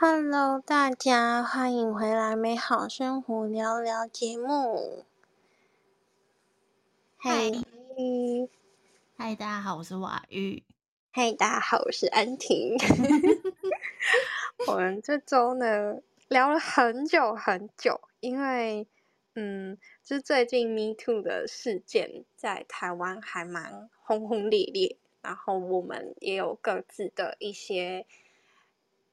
Hello，大家欢迎回来《美好生活聊聊》节目。嗨，嗨，大家好，我是瓦玉。嗨，大家好，我是安婷。我们这周呢聊了很久很久，因为嗯，就是最近 Me Too 的事件在台湾还蛮轰轰烈烈，然后我们也有各自的一些。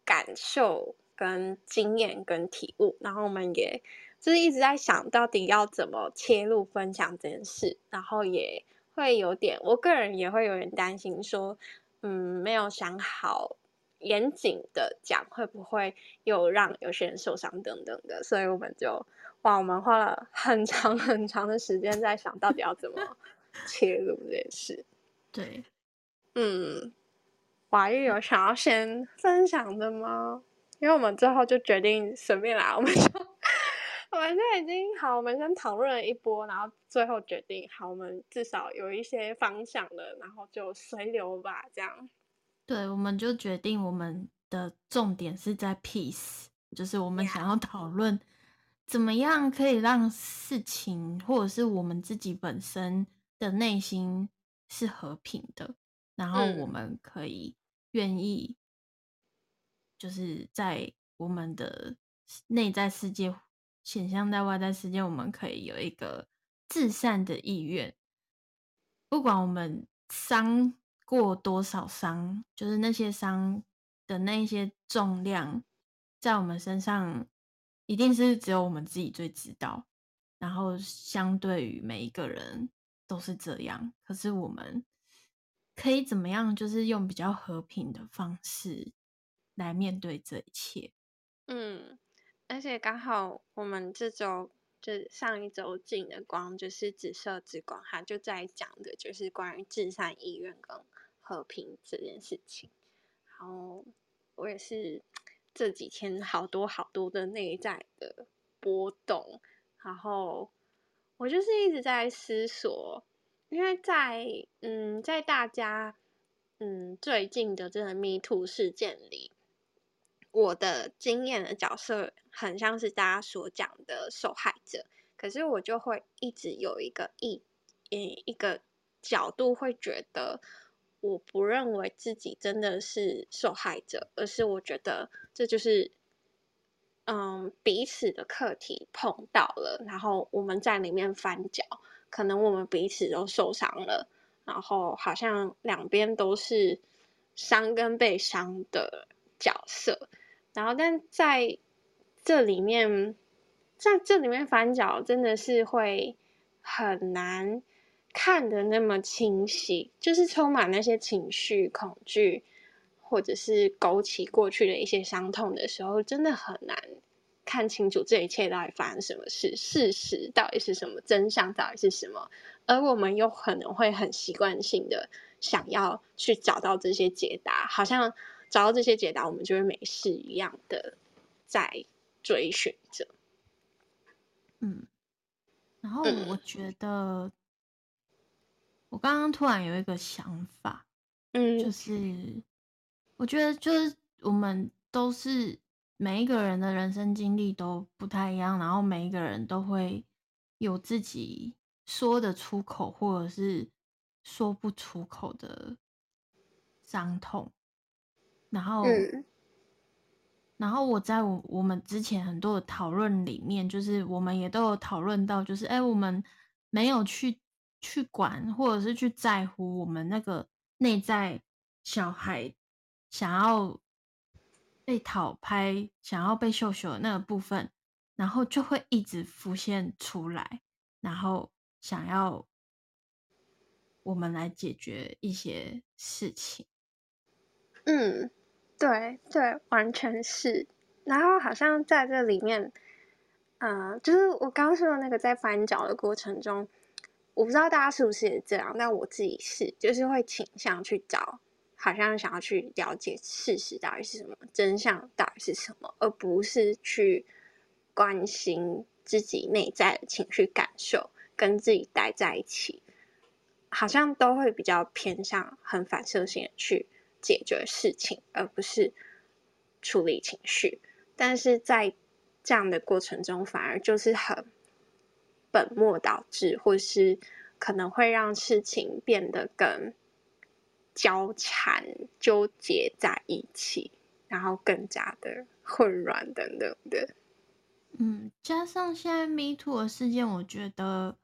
感受跟经验跟体悟，然后我们也就是一直在想到底要怎么切入分享这件事，然后也会有点，我个人也会有点担心说，嗯，没有想好严谨的讲会不会又让有些人受伤等等的，所以我们就哇，我们花了很长很长的时间在想到底要怎么切入这件事。对，嗯。瓦玉有想要先分享的吗？因为我们最后就决定随便来，我们就我们现在已经好，我们先讨论了一波，然后最后决定好，我们至少有一些方向了，然后就随流吧，这样。对，我们就决定我们的重点是在 peace，就是我们想要讨论怎么样可以让事情或者是我们自己本身的内心是和平的，然后我们可以。愿意，就是在我们的内在世界显现在外在世界，我们可以有一个至善的意愿。不管我们伤过多少伤，就是那些伤的那些重量，在我们身上，一定是只有我们自己最知道。然后，相对于每一个人都是这样。可是我们。可以怎么样？就是用比较和平的方式来面对这一切。嗯，而且刚好我们这周就上一周进的光就是紫色之光，它就在讲的就是关于至善意愿跟和平这件事情。然后我也是这几天好多好多的内在的波动，然后我就是一直在思索。因为在嗯，在大家嗯最近的这个 Me Too 事件里，我的经验的角色很像是大家所讲的受害者，可是我就会一直有一个一一一个角度，会觉得我不认为自己真的是受害者，而是我觉得这就是嗯彼此的课题碰到了，然后我们在里面翻搅。可能我们彼此都受伤了，然后好像两边都是伤跟被伤的角色，然后但在这里面，在这里面翻角真的是会很难看得那么清晰，就是充满那些情绪、恐惧，或者是勾起过去的一些伤痛的时候，真的很难。看清楚这一切到底发生什么事，事实到底是什么，真相到底是什么，而我们又可能会很习惯性的想要去找到这些解答，好像找到这些解答，我们就会没事一样的在追寻着。嗯，然后我觉得，嗯、我刚刚突然有一个想法，嗯，就是我觉得就是我们都是。每一个人的人生经历都不太一样，然后每一个人都会有自己说的出口或者是说不出口的伤痛。然后，嗯、然后我在我我们之前很多的讨论里面，就是我们也都有讨论到，就是哎，我们没有去去管或者是去在乎我们那个内在小孩想要。被讨拍，想要被秀秀的那个部分，然后就会一直浮现出来，然后想要我们来解决一些事情。嗯，对对，完全是。然后好像在这里面，嗯、呃，就是我刚刚说的那个在翻找的过程中，我不知道大家是不是也这样，但我自己是，就是会倾向去找。好像想要去了解事实到底是什么，真相到底是什么，而不是去关心自己内在的情绪感受，跟自己待在一起，好像都会比较偏向很反射性的去解决事情，而不是处理情绪，但是在这样的过程中，反而就是很本末倒置，或是可能会让事情变得更交缠、纠结在一起，然后更加的混乱等等的。嗯，加上现在 Me Too 的事件，我觉得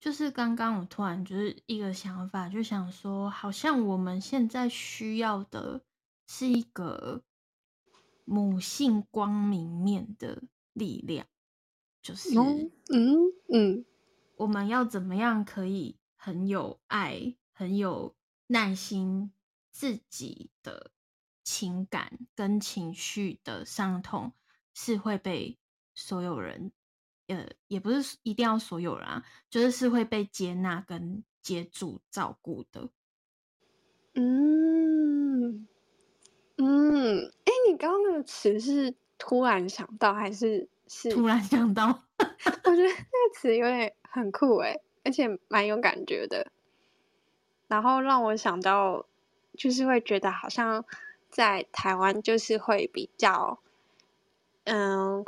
就是刚刚我突然就是一个想法，就想说，好像我们现在需要的是一个母性光明面的力量，就是嗯嗯，嗯，我们要怎么样可以很有爱、很有耐心，自己的情感跟情绪的伤痛是会被。所有人，呃，也不是一定要所有人啊，就是是会被接纳跟接住照顾的。嗯嗯，哎、欸，你刚刚那个词是突然想到还是是突然想到？我觉得那个词有点很酷哎，而且蛮有感觉的。然后让我想到，就是会觉得好像在台湾就是会比较，嗯。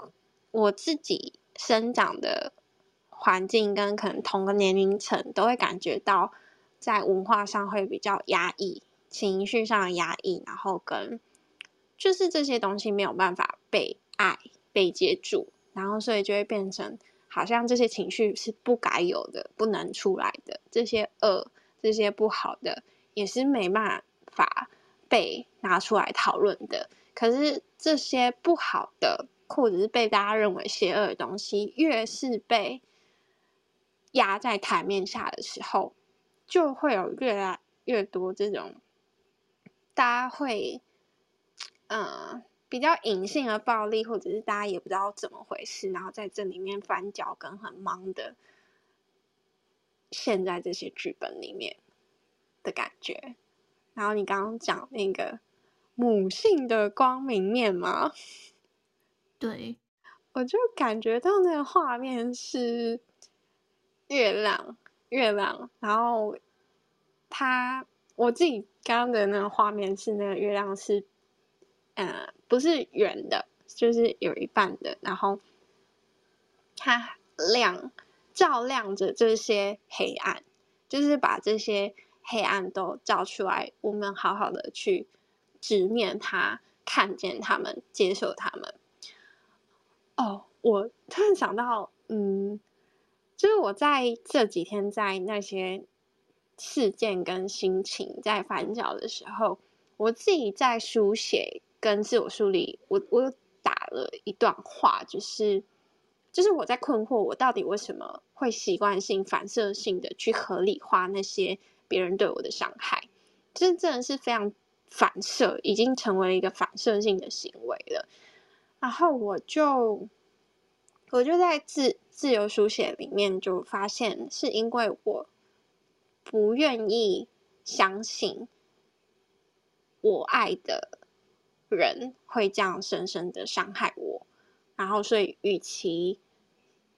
我自己生长的环境跟可能同个年龄层都会感觉到，在文化上会比较压抑，情绪上压抑，然后跟就是这些东西没有办法被爱被接住，然后所以就会变成好像这些情绪是不该有的，不能出来的，这些恶这些不好的也是没办法被拿出来讨论的。可是这些不好的。或者是被大家认为邪恶的东西，越是被压在台面下的时候，就会有越来越多这种大家会、呃、比较隐性的暴力，或者是大家也不知道怎么回事，然后在这里面翻脚跟很忙的陷在这些剧本里面的感觉。然后你刚刚讲那个母性的光明面吗？对，我就感觉到那个画面是月亮，月亮，然后它我自己刚刚的那个画面是那个月亮是，呃，不是圆的，就是有一半的，然后它亮，照亮着这些黑暗，就是把这些黑暗都照出来，我们好好的去直面它，看见他们，接受他们。哦，我突然想到，嗯，就是我在这几天在那些事件跟心情在翻搅的时候，我自己在书写跟自我梳理，我我打了一段话，就是就是我在困惑，我到底为什么会习惯性反射性的去合理化那些别人对我的伤害，就是真的是非常反射，已经成为了一个反射性的行为了。然后我就，我就在自自由书写里面就发现，是因为我不愿意相信我爱的人会这样深深的伤害我，然后所以与其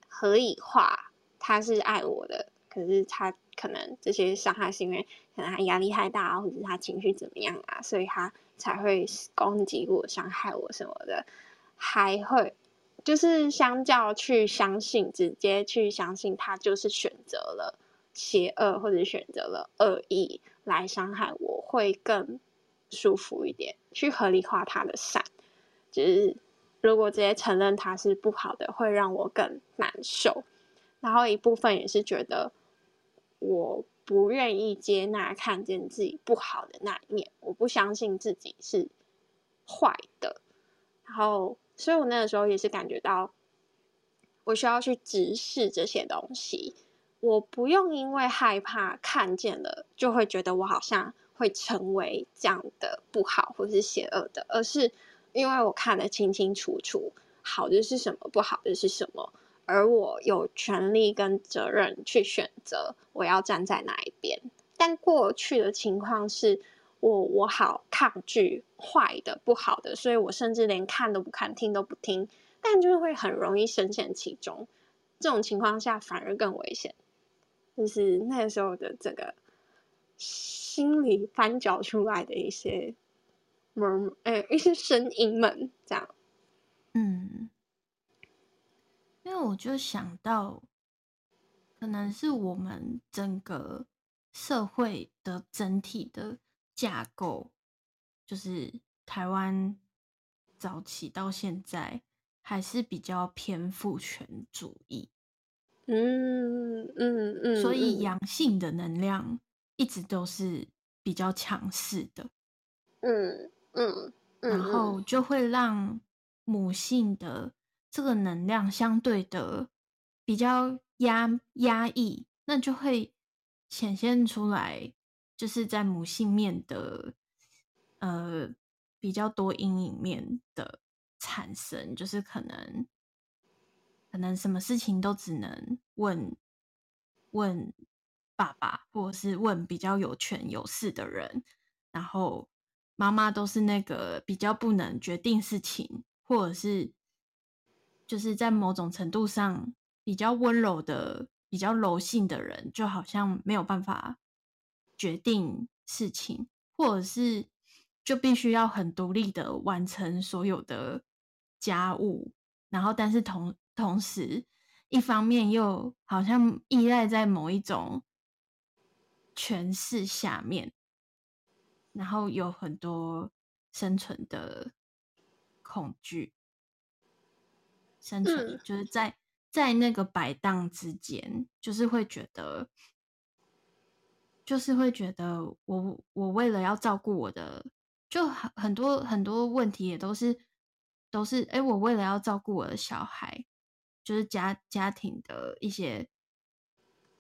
合理化他是爱我的，可是他可能这些伤害是因为可能他压力太大，或者他情绪怎么样啊，所以他才会攻击我、伤害我什么的。还会，就是相较去相信，直接去相信他就是选择了邪恶，或者选择了恶意来伤害我，会更舒服一点。去合理化他的善，就是如果直接承认他是不好的，会让我更难受。然后一部分也是觉得我不愿意接纳看见自己不好的那一面，我不相信自己是坏的，然后。所以我那个时候也是感觉到，我需要去直视这些东西。我不用因为害怕看见了，就会觉得我好像会成为这样的不好或是邪恶的，而是因为我看得清清楚楚，好的是什么，不好的是什么，而我有权利跟责任去选择我要站在哪一边。但过去的情况是。我我好抗拒坏的不好的，所以我甚至连看都不看，听都不听，但就是会很容易深陷其中。这种情况下反而更危险，就是那时候的这个心理翻搅出来的一些 murmur，哎，一些声音们这样。嗯，因为我就想到，可能是我们整个社会的整体的架构，就是台湾早期到现在还是比较偏父权主义。嗯嗯嗯，所以阳性的能量一直都是比较强势的，嗯嗯，然后就会让母性的这个能量相对的比较压压抑，那就会显现出来，就是在母性面的呃比较多阴影面的产生，就是可能。可能什么事情都只能问问爸爸，或者是问比较有权有势的人，然后妈妈都是那个比较不能决定事情，或者是就是在某种程度上比较温柔的、比较柔性的人，就好像没有办法决定事情，或者是就必须要很独立的完成所有的家务，然后但是同。同时，一方面又好像依赖在某一种权势下面，然后有很多生存的恐惧，生存就是在在那个摆荡之间，就是会觉得，就是会觉得我我为了要照顾我的，就很很多很多问题也都是都是哎，我为了要照顾我的小孩。就是家家庭的一些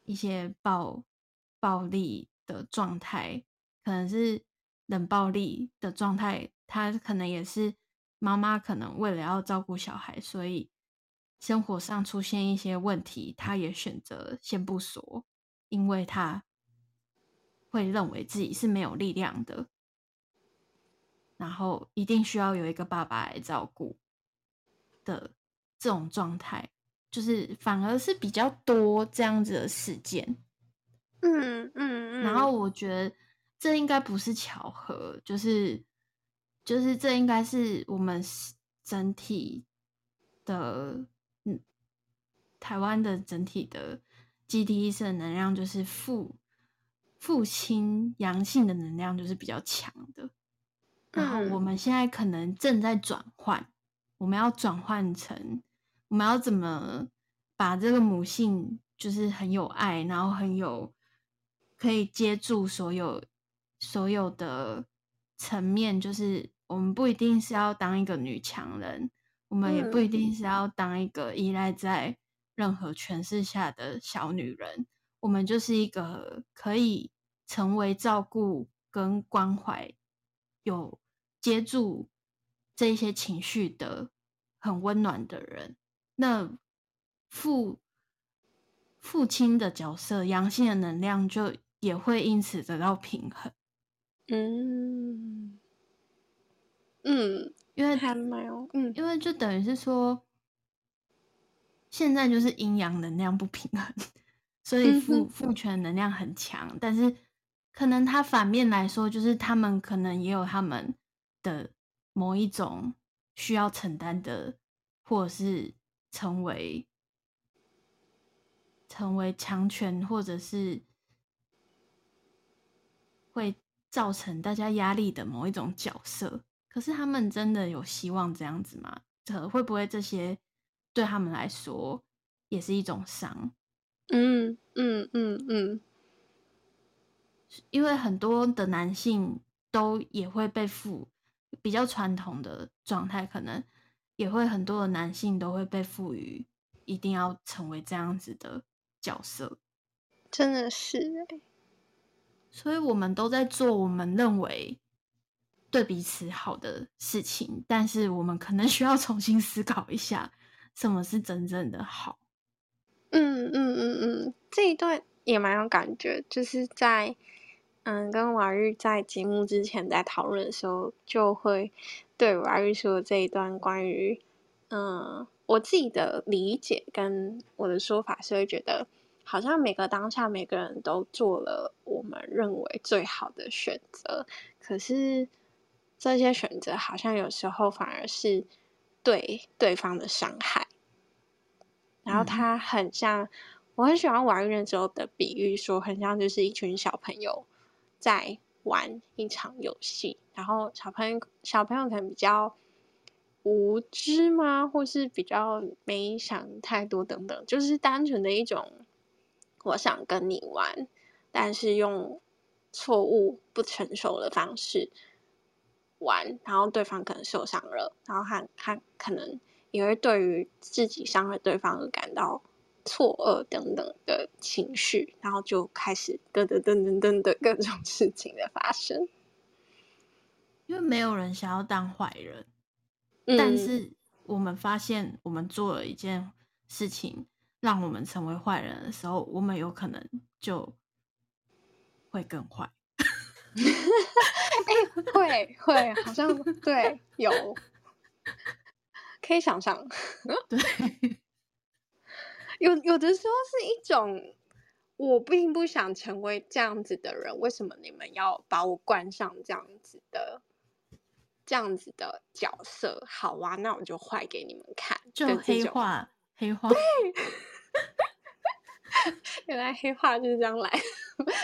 一些暴暴力的状态，可能是冷暴力的状态，他可能也是妈妈可能为了要照顾小孩，所以生活上出现一些问题，他也选择先不说，因为他会认为自己是没有力量的，然后一定需要有一个爸爸来照顾的这种状态。就是反而是比较多这样子的事件，嗯嗯嗯，然后我觉得这应该不是巧合，就是就是这应该是我们整体的，嗯，台湾的整体的集体意识的能量，就是父父亲阳性的能量就是比较强的，然后我们现在可能正在转换，我们要转换成。我们要怎么把这个母性，就是很有爱，然后很有可以接住所有所有的层面，就是我们不一定是要当一个女强人，我们也不一定是要当一个依赖在任何权势下的小女人，我们就是一个可以成为照顾跟关怀，有接住这些情绪的很温暖的人。那父父亲的角色，阳性的能量就也会因此得到平衡。嗯。嗯，因为还没有，嗯，因为就等于是说，现在就是阴阳能量不平衡，所以父父权能量很强，但是可能他反面来说，就是他们可能也有他们的某一种需要承担的，或者是。成为成为强权，或者是会造成大家压力的某一种角色，可是他们真的有希望这样子吗？这会不会这些对他们来说也是一种伤？嗯嗯嗯嗯，因为很多的男性都也会被赋比较传统的状态，可能。也会很多的男性都会被赋予一定要成为这样子的角色，真的是欸。所以我们都在做我们认为对彼此好的事情，但是我们可能需要重新思考一下，什么是真正的好。嗯嗯嗯嗯，这一段也蛮有感觉，就是在嗯跟瓦玉在节目之前在讨论的时候就会。对，我要说这一段关于，嗯，我自己的理解跟我的说法是会觉得，好像每个当下每个人都做了我们认为最好的选择，可是这些选择好像有时候反而是对对方的伤害。然后他很像，嗯、我很喜欢玩乐之后的比喻，说很像就是一群小朋友在玩一场游戏，然后小朋友小朋友可能比较无知吗，或是比较没想太多等等，就是单纯的一种我想跟你玩，但是用错误不成熟的方式玩，然后对方可能受伤了，然后他他可能。也会对于自己伤害对方而感到错愕等等的情绪，然后就开始噔噔噔噔噔的各种 事情的发生。因为没有人想要当坏人，嗯，但是我们发现我们做了一件事情，让我们成为坏人的时候，我们有可能就会更坏。哎，会会，好像对有。可以想象，对，有有的时候是一种，我并不想成为这样子的人，为什么你们要把我冠上这样子的这样子的角色？好啊，那我就坏给你们看，就黑化黑化。对，原来黑化就是这样来，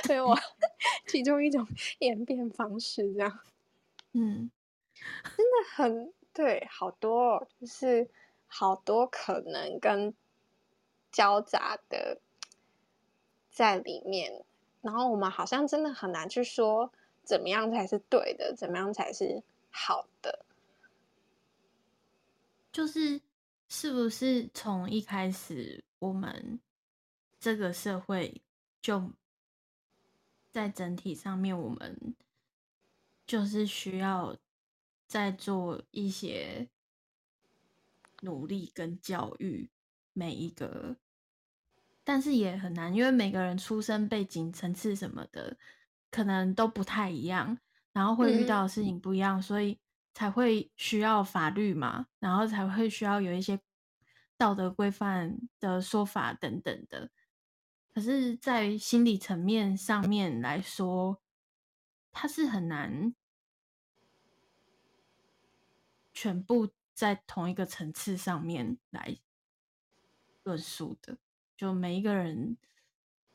所以我 其中一种演变方式这样，嗯，真的很。对，好多就是好多可能跟交杂的在里面，然后我们好像真的很难去说怎么样才是对的，怎么样才是好的。就是是不是从一开始我们这个社会就在整体上面，我们就是需要。在做一些努力跟教育，每一个，但是也很难，因为每个人出生背景、层次什么的，可能都不太一样，然后会遇到的事情不一样，嗯、所以才会需要法律嘛，然后才会需要有一些道德规范的说法等等的。可是，在心理层面上面来说，它是很难。全部在同一个层次上面来论述的，就每一个人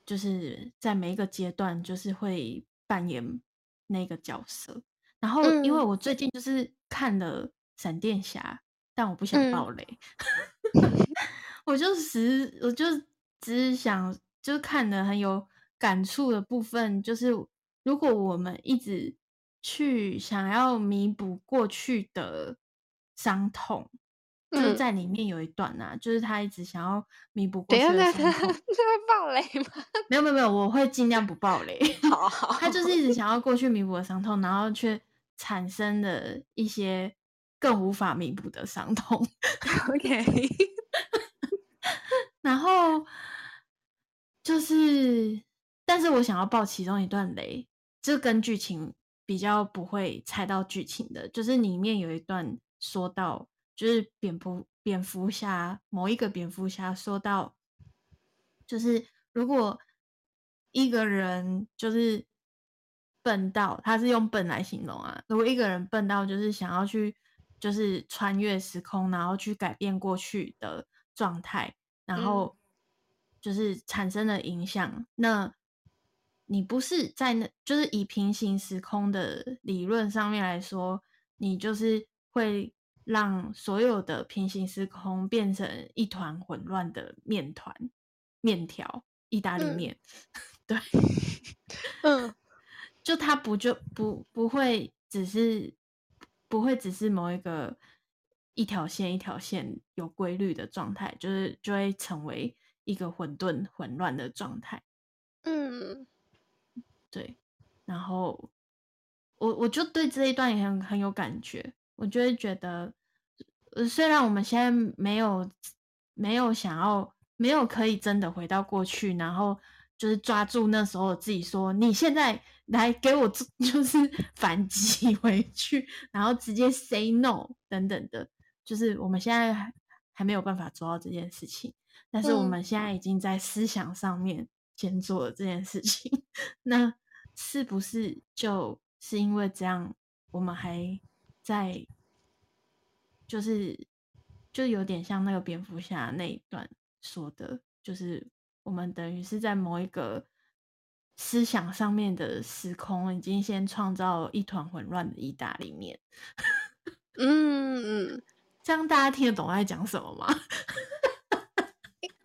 就是在每一个阶段，就是会扮演那个角色。然后，因为我最近就是看了《闪电侠》，但我不想爆雷，嗯、我就只我就只是想，就是看的很有感触的部分，就是如果我们一直去想要弥补过去的。伤痛，就是在里面有一段呐、啊嗯，就是他一直想要弥补过去的伤 痛。这会爆雷吗？没有没有没有，我会尽量不爆雷。好好，他就是一直想要过去弥补的伤痛，然后却产生的一些更无法弥补的伤痛。OK，然后就是，但是我想要爆其中一段雷，这跟剧情比较不会猜到剧情的，就是里面有一段。说到就是蝙蝠蝙蝠侠某一个蝙蝠侠说到，就是如果一个人就是笨到，他是用笨来形容啊。如果一个人笨到就是想要去就是穿越时空，然后去改变过去的状态，然后就是产生了影响，嗯，那你不是在那，就是以平行时空的理论上面来说，你就是。会让所有的平行时空变成一团混乱的面团、面条、意大利面。嗯、对，嗯，就它不就不不会只是不会只是某一个一条线一条线有规律的状态，就是就会成为一个混沌混乱的状态。嗯，对。然后我我就对这一段也很很有感觉。我就会觉得，呃，虽然我们现在没有没有想要，没有可以真的回到过去，然后就是抓住那时候自己说，你现在来给我 就是反击回去，然后直接 say no 等等的，就是我们现在还还没有办法做到这件事情，但是我们现在已经在思想上面先做了这件事情，嗯、那是不是就是因为这样？我们还在，就是就有点像那个蝙蝠侠那一段说的，就是我们等于是在某一个思想上面的时空，已经先创造一团混乱的意大利面。嗯嗯，这样大家听得懂我在讲什么吗？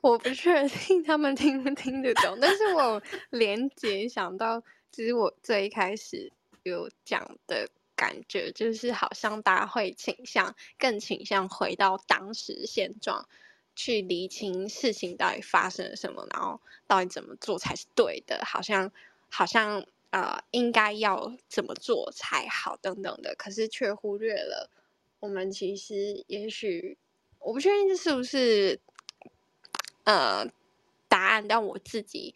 我不确定他们听不听得懂，但是我连结想到，其实我最一开始有讲的感觉，就是好像大家会倾向更倾向回到当时现状，去厘清事情到底发生了什么，然后到底怎么做才是对的，好像好像呃应该要怎么做才好等等的，可是却忽略了。我们其实也许我不确定这是不是呃答案，但我自己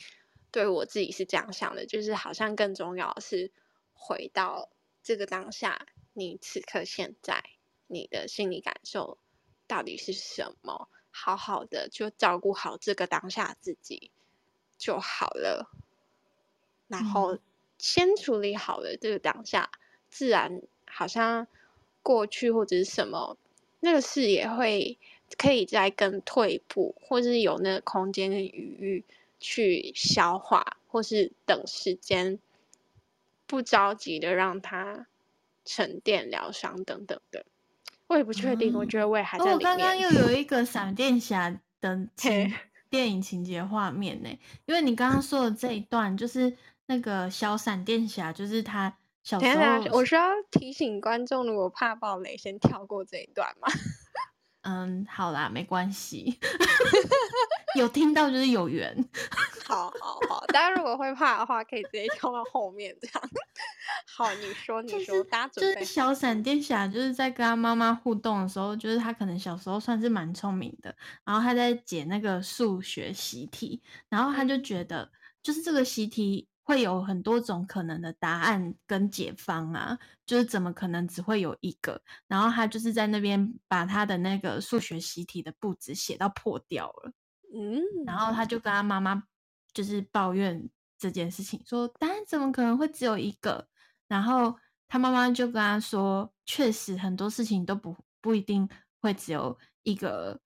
对我自己是这样想的，就是好像更重要是回到这个当下，你此刻现在你的心理感受到底是什么？好好的就照顾好这个当下自己就好了，然后先处理好了这个当下，自然好像。过去或者是什么，那个事也会可以再更退一步，或者是有那个空间的余裕去消化，或是等时间，不着急的让它沉淀疗伤等等的。我也不确定，嗯、我觉得我也还在里面。我刚刚又有一个闪电侠的情电影情节画面呢，因为你刚刚说的这一段就是那个小闪电侠，就是他。小时候，我需要提醒观众，如果怕暴雷，先跳过这一段吗？嗯，好啦，没关系，有听到就是有缘。好好好，大家如果会怕的话，可以直接跳到后面这样。好，你说，你说，就是、大家准备。就是小闪电侠就是在跟他妈妈互动的时候，就是他可能小时候算是蛮聪明的，然后他在解那个数学习题，然后他就觉得，就是这个习题。会有很多种可能的答案跟解方啊，就是怎么可能只会有一个？然后他就是在那边把他的那个数学习题的簿子写到破掉了，嗯，然后他就跟他妈妈就是抱怨这件事情，说答案怎么可能会只有一个？然后他妈妈就跟他说，确实很多事情都不不一定会只有一个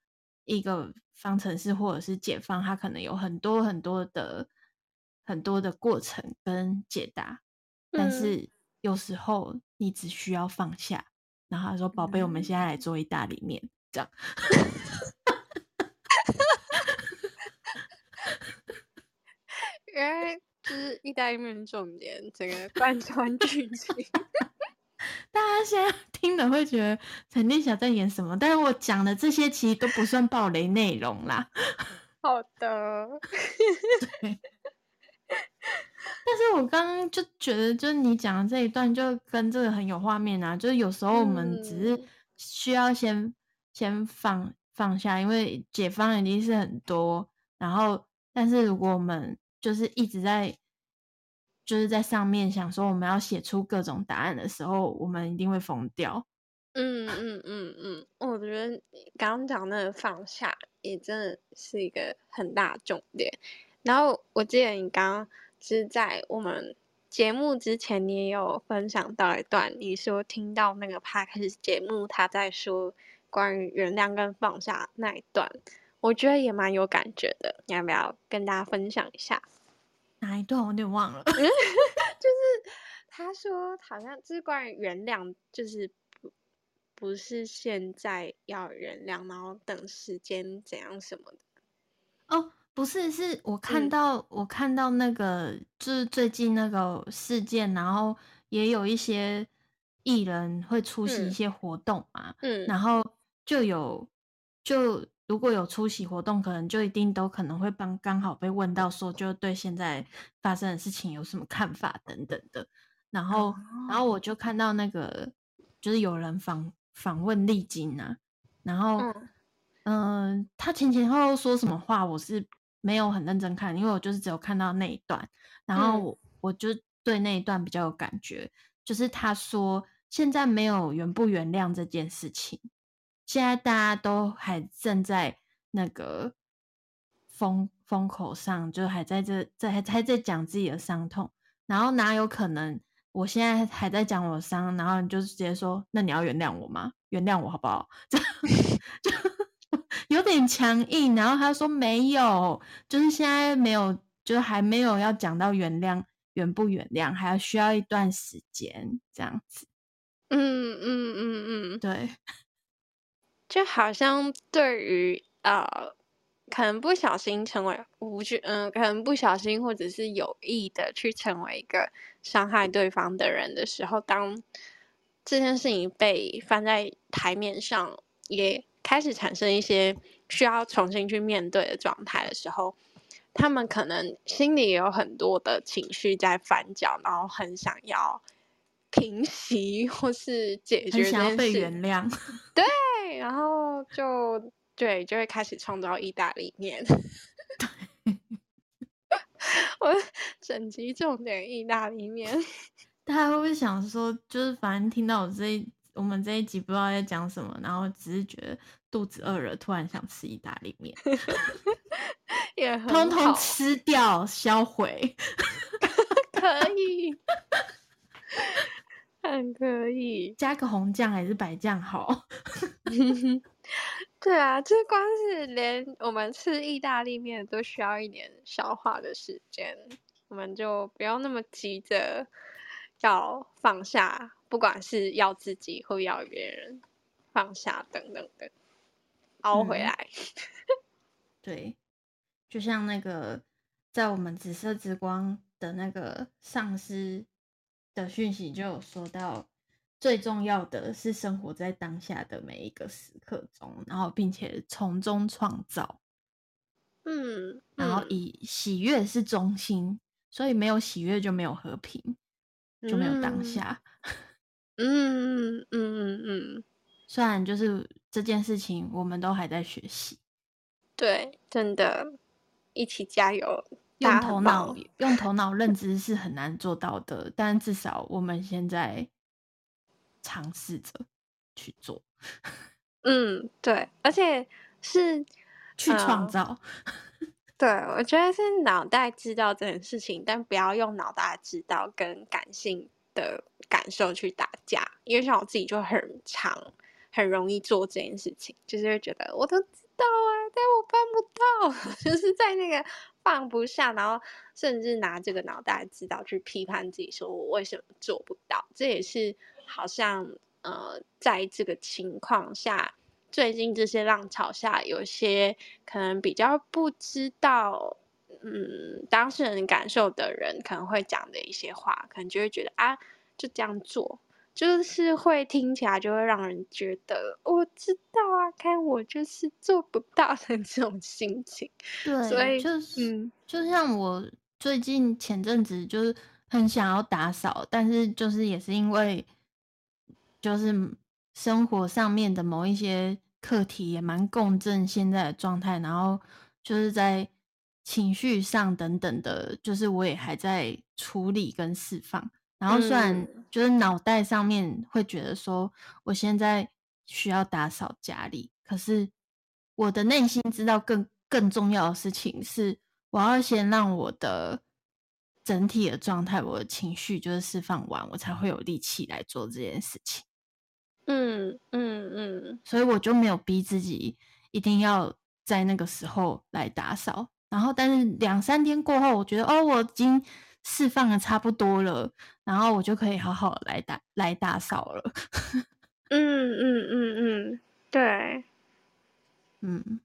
一个方程式或者是解方，它可能有很多很多的。很多的过程跟解答，但是有时候你只需要放下。嗯、然后他说：“宝贝，我们现在来做意大利面。”这样，原来就是意大利面重点，整个贯穿剧情。大家现在听了会觉得闪电侠在演什么？但是我讲的这些其实都不算暴雷内容啦。好的，对。但是我刚刚就觉得，就是你讲的这一段就跟这个很有画面啊。就是有时候我们只是需要先、嗯、先放放下，因为解放已经是很多。然后，但是如果我们就是一直在就是在上面想说我们要写出各种答案的时候，我们一定会疯掉。嗯嗯嗯嗯，我觉得刚刚讲那个放下也真的是一个很大重点。然后我记得你刚刚是在我们节目之前，你也有分享到一段，你说听到那个 Podcast 节目他在说关于原谅跟放下那一段，我觉得也蛮有感觉的。你要不要跟大家分享一下？哪一段我有点忘了，就是他说好像就是关于原谅，就是不不是现在要原谅，然后等时间怎样什么的哦。不是，是我看到、嗯、我看到那个，就是最近那个事件，然后也有一些艺人会出席一些活动嘛，嗯，然后就有就如果有出席活动，可能就一定都可能会帮刚好被问到说，就对现在发生的事情有什么看法等等的，然后、哦、然后我就看到那个就是有人访访问丽晶啊，然后嗯、呃，他前前后后说什么话，我是。没有很认真看，因为我就是只有看到那一段，然后我，我就对那一段比较有感觉。就是他说，现在没有原不原谅这件事情，现在大家都还正在那个风风口上，就还在这在还在讲自己的伤痛，然后哪有可能我现在还在讲我的伤，然后你就直接说，那你要原谅我吗？原谅我好不好？就有点强硬。然后他说没有，就是现在没有，就是还没有要讲到原谅，原不原谅，还要需要一段时间这样子。嗯嗯嗯嗯，对，就好像对于呃。可能不小心成为无知，嗯，可能不小心或者是有意的去成为一个伤害对方的人的时候，当这件事情被放在台面上，也开始产生一些需要重新去面对的状态的时候，他们可能心里也有很多的情绪在翻搅，然后很想要平息或是解决，很想要被原谅，对，然后就。对，就会开始创造意大利面。对 我整集重点意大利面。大家会不会想说，就是反正听到我这一我们这一集不知道在讲什么，然后只是觉得肚子饿了，突然想吃意大利面，也 很通通吃掉销毁，可以，很可以，加个红酱还是白酱好。对啊，这光是连我们吃意大利面都需要一点消化的时间，我们就不要那么急着要放下，不管是要自己或要别人放下等等的，熬回来。嗯、对，就像那个在我们紫色之光的那个上司的讯息就有说到。最重要的是生活在当下的每一个时刻中，然后并且从中创造，嗯，嗯，然后以喜悦是中心，所以没有喜悦就没有和平，就没有当下。嗯嗯嗯嗯嗯，虽然就是这件事情，我们都还在学习。对，真的，一起加油！用头脑用头脑认 知是很难做到的，但至少我们现在。尝试着去做，嗯，对，而且是去创造。呃、对，我觉得是脑袋知道这件事情，但不要用脑袋知道跟感性的感受去打架。因为像我自己就很常，很容易做这件事情，就是会觉得我都知道啊，但我办不到，就是在那个放不下，然后甚至拿这个脑袋知道去批判自己，说我为什么做不到，这也是。好像呃，在这个情况下，最近这些浪潮下，有些可能比较不知道，嗯，当事人感受的人可能会讲的一些话，可能就会觉得啊，就这样做，就是会听起来就会让人觉得我知道啊，看我就是做不到的这种心情。对，所以就是，嗯，就像我最近前阵子就是很想要打扫，但是就是也是因为。就是生活上面的某一些课题也蛮共振现在的状态，然后就是在情绪上等等的，就是我也还在处理跟释放。然后虽然就是脑袋上面会觉得说我现在需要打扫家里，可是我的内心知道更更重要的事情是，我要先让我的整体的状态，我的情绪就是释放完，我才会有力气来做这件事情。嗯嗯嗯，所以我就没有逼自己一定要在那个时候来打扫。然后，但是两三天过后，我觉得哦，我已经释放的差不多了，然后我就可以好好来打来打扫了。嗯嗯嗯嗯，对，嗯，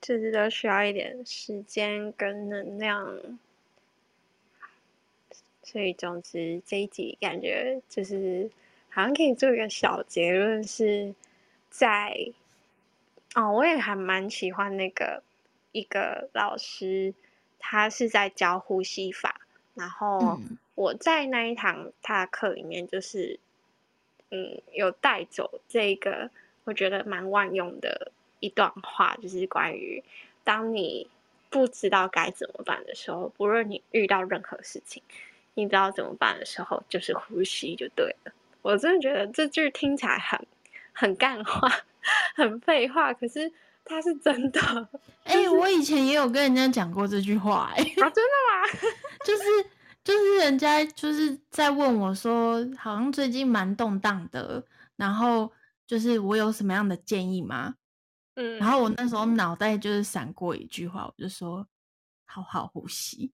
这是都需要一点时间跟能量。所以，总之这一集感觉就是。好像可以做一个小结论，是在哦，我也还蛮喜欢那个一个老师，他是在教呼吸法，然后我在那一堂他的课里面，就是嗯，有带走这个我觉得蛮万用的一段话，就是关于当你不知道该怎么办的时候，不论你遇到任何事情，你知道怎么办的时候，就是呼吸就对了。我真的觉得这句听起来很很干话，很废话，可是它是真的。哎、就是欸，我以前也有跟人家讲过这句话、欸，哎，啊，真的吗？就是就是人家就是在问我说，好像最近蛮动荡的，然后就是我有什么样的建议吗？嗯，然后我那时候脑袋就是闪过一句话，我就说好好呼吸。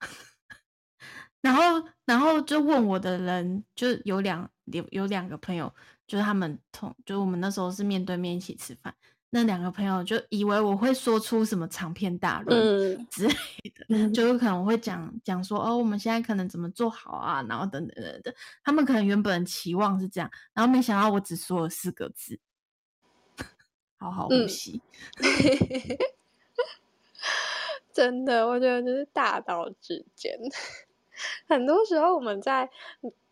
然后，然后就问我的人，就有两有有两个朋友，就是他们同，就我们那时候是面对面一起吃饭。那两个朋友就以为我会说出什么长篇大论之类的，嗯、就有可能会讲讲说哦，我们现在可能怎么做好啊，然后等等等等。他们可能原本期望是这样，然后没想到我只说了四个字：好好呼吸。嗯、真的，我觉得就是大道至简。很多时候我们在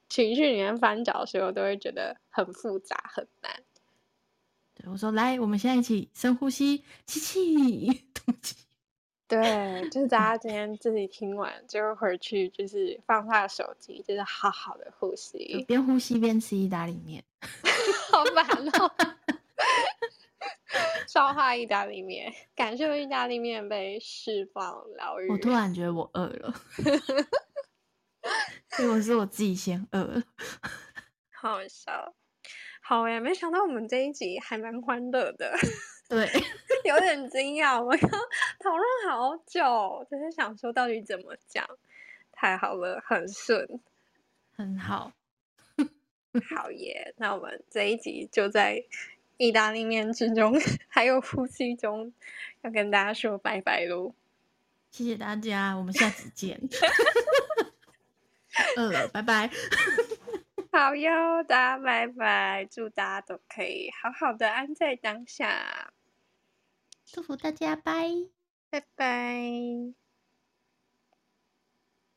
情绪里面翻搅的时候，都会觉得很复杂很难。对，我说来，我们现在一起深呼吸，吸气，吐气。对，就是大家今天自己听完，就回去就是放下手机，就是好好的呼吸，边呼吸边吃意大利面，好烦哦。消化意大利面，感受意大利面被释放疗愈。我突然觉得我饿了。结果是我自己先饿了，好笑，好呀！没想到我们这一集还蛮欢乐的，对，有点惊讶。我刚讨论好久，就是想说到底怎么讲，太好了，很顺，很好，好耶！那我们这一集就在意大利面之中，还有呼吸中，要跟大家说拜拜喽！谢谢大家，我们下次见。呃，拜拜，好哟，大家拜拜，祝大家都可以好好的安在当下，祝福大家，拜，拜拜。